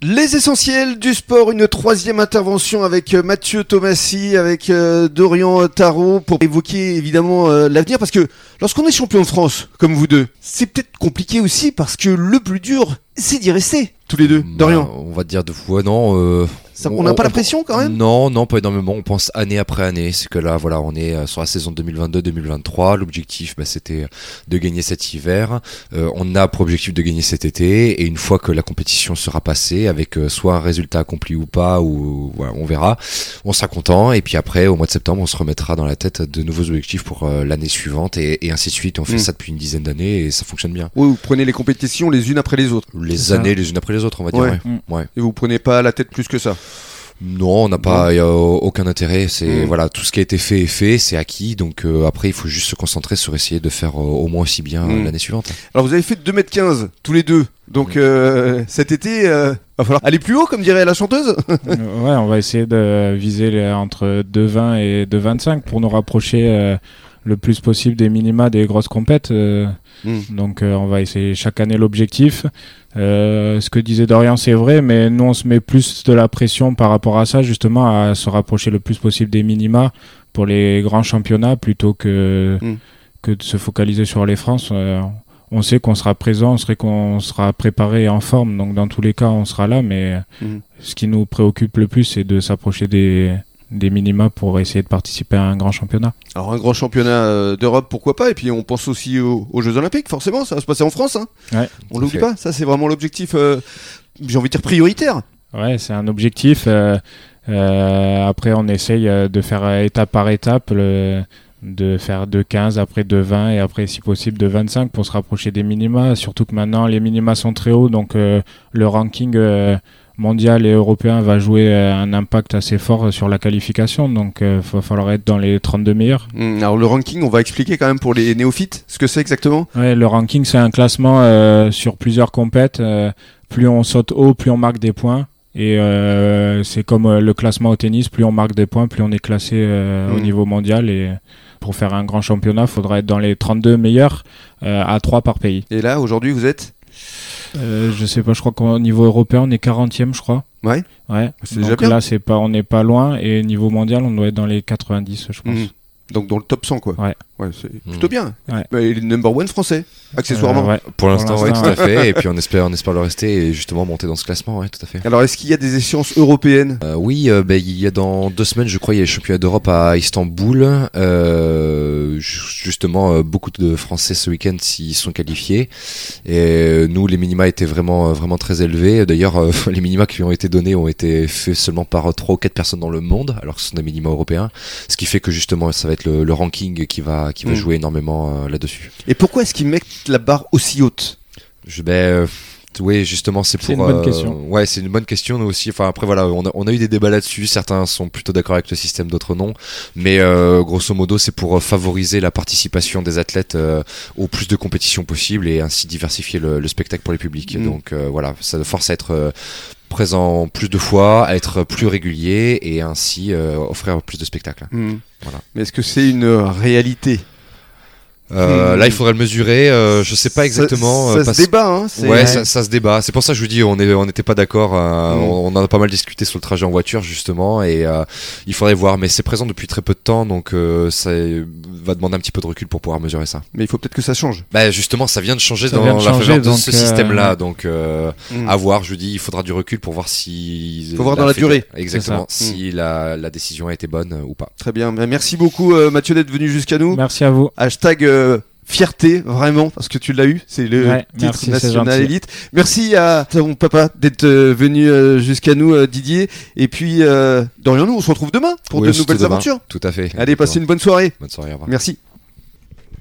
Les essentiels du sport, une troisième intervention avec euh, Mathieu Thomasy, avec euh, Dorian Tarot pour évoquer évidemment euh, l'avenir. Parce que lorsqu'on est champion de France, comme vous deux, c'est peut-être compliqué aussi parce que le plus dur, c'est d'y rester, tous les deux. Dorian, Bah, on va dire deux fois, non. euh, ça- on n'a pas la pression quand même Non, non, pas énormément. On pense année après année. C'est que là, voilà, on est euh, sur la saison 2022-2023. L'objectif, bah, c'était de gagner cet hiver. Euh, on a pour objectif de gagner cet été. Et une fois que la compétition sera passée, avec euh, soit un résultat accompli ou pas, ou voilà, on verra, on sera content. Et puis après, au mois de septembre, on se remettra dans la tête de nouveaux objectifs pour euh, l'année suivante et, et ainsi de suite. On fait Mm. ça depuis une dizaine d'années et ça fonctionne bien. Oui, vous prenez les compétitions les unes après les autres Les années les unes après les autres, on va dire. Ouais. ouais. Ouais. et vous prenez pas la tête plus que ça? Non, on n'a pas y a aucun intérêt. C'est Mm. voilà, tout ce qui a été fait est fait, c'est acquis. Donc euh, après, il faut juste se concentrer sur essayer de faire euh, au moins aussi bien euh, Mm. l'année suivante. Alors vous avez fait 2m15 tous les deux, donc euh, cet été, euh, va falloir aller plus haut comme dirait la chanteuse? Ouais, on va essayer de viser les- entre 2,20 et 2,25 pour nous rapprocher euh, le plus possible des minima des grosses compètes. euh, Mm. Donc euh, on va essayer chaque année l'objectif. Euh, ce que disait Dorian, c'est vrai, mais nous on se met plus de la pression par rapport à ça, justement à se rapprocher le plus possible des minima pour les grands championnats plutôt que, Mm. que de se focaliser sur les France. On sait qu'on sera présent, on serait qu'on sera préparé et en forme, donc dans tous les cas on sera là, mais Mm. ce qui nous préoccupe le plus, c'est de s'approcher des, des minima pour essayer de participer à un grand championnat. Alors un grand championnat euh, d'Europe, pourquoi pas? Et puis on pense aussi aux, aux Jeux Olympiques, forcément, ça va se passer en France. Hein. Ouais. on l'oublie pas, ça c'est vraiment l'objectif, euh, j'ai envie de dire prioritaire. Ouais, c'est un objectif. euh, euh, après, on essaye de faire étape par étape, le- de faire de 15, après de 20 et après, si possible, de 25 pour se rapprocher des minima. Surtout que maintenant, les minima sont très hauts, donc euh, le ranking euh, mondial et européen va jouer euh, un impact assez fort sur la qualification. Donc, il va falloir être dans les 32 meilleurs. Hum, alors le ranking, on va expliquer quand même pour les néophytes ce que c'est exactement. Ouais, le ranking, c'est un classement euh, sur plusieurs compètes. euh, plus on saute haut, plus on marque des points. Et euh, c'est comme euh, le classement au tennis, plus on marque des points, plus on est classé euh, au Mhm. niveau mondial. Et pour faire un grand championnat, il faudra être dans les 32 meilleurs euh, à 3 par pays. Et là, aujourd'hui, vous êtes Euh, je sais pas, je crois qu'au niveau européen, on est 40e, je crois. Ouais. Ouais. C'est déjà Donc là, c'est pas, on n'est pas loin. Et niveau mondial, on doit être dans les 90, je pense. Mhm. Donc dans le top 100, quoi. Ouais. C'est Mhm. plutôt bien. Ouais. Il est number one français, accessoirement. Euh, ouais. Pour l'instant, ouais, tout à fait. Et puis on espère, on espère le rester et justement monter dans ce classement, ouais, tout à fait. Alors est-ce qu'il y a des échéances européennes? Euh, oui, euh, ben, il y a dans deux semaines, je crois, il y a les championnats d'Europe à Istanbul. Euh, ju- justement, euh, beaucoup de Français ce week-end s'y sont qualifiés. Et nous, les minima étaient vraiment, vraiment très élevés. D'ailleurs, euh, les minima qui ont été donnés ont été faits seulement par trois ou quatre personnes dans le monde, alors que ce sont des minima européens. Ce qui fait que justement, ça va être le, le ranking qui va, qui va Mm. jouer énormément euh, là-dessus. Et pourquoi est-ce qu'ils mettent la barre aussi haute? Je, ben, euh, oui, justement, c'est pour. C'est une bonne euh, question. Ouais, c'est une bonne question. Nous aussi. Enfin, après, voilà, on a, on a eu des débats là-dessus. Certains sont plutôt d'accord avec le système, d'autres non. Mais euh, grosso modo, c'est pour favoriser la participation des athlètes euh, au plus de compétitions possible et ainsi diversifier le, le spectacle pour les publics. Mm. Donc euh, voilà, ça force à être euh, présent plus de fois, à être plus régulier et ainsi euh, offrir plus de spectacles. Hmm. Voilà. Mais est-ce que c'est une réalité? Euh, Mm. Là, il faudrait le mesurer. Euh, je sais pas exactement. Ça, euh, ça parce- se débat, hein. Ouais, ça, ça se débat. C'est pour ça que je vous dis, on est, on n'était pas d'accord. euh, Mm. on, on en a pas mal discuté sur le trajet en voiture justement, et euh, il faudrait voir. Mais c'est présent depuis très peu de temps, donc euh, ça va demander un petit peu de recul pour pouvoir mesurer ça. Mais il faut peut-être que ça change. Bah justement, ça vient de changer Ça dans vient de la changer, faveur de donc, ce euh, système-là, donc euh, Hmm. à voir. Je vous dis, il faudra du recul pour voir si. Faut voir dans la durée. Exactement. Si la, la décision a été bonne ou pas. Très bien. Mais Merci beaucoup Mathieu d'être venu jusqu'à nous. Merci à vous. Hashtag euh, fierté, vraiment, parce que tu l'as eu. C'est le Ouais, titre merci, national élite. Merci à ton papa d'être euh, venu euh, jusqu'à nous, Didier. Et puis, euh, Dorian, nous, on se retrouve demain pour Oui, de nouvelles demain. aventures. Tout à fait. Allez, passez une bonne soirée. Bonne soirée. Au revoir. Merci.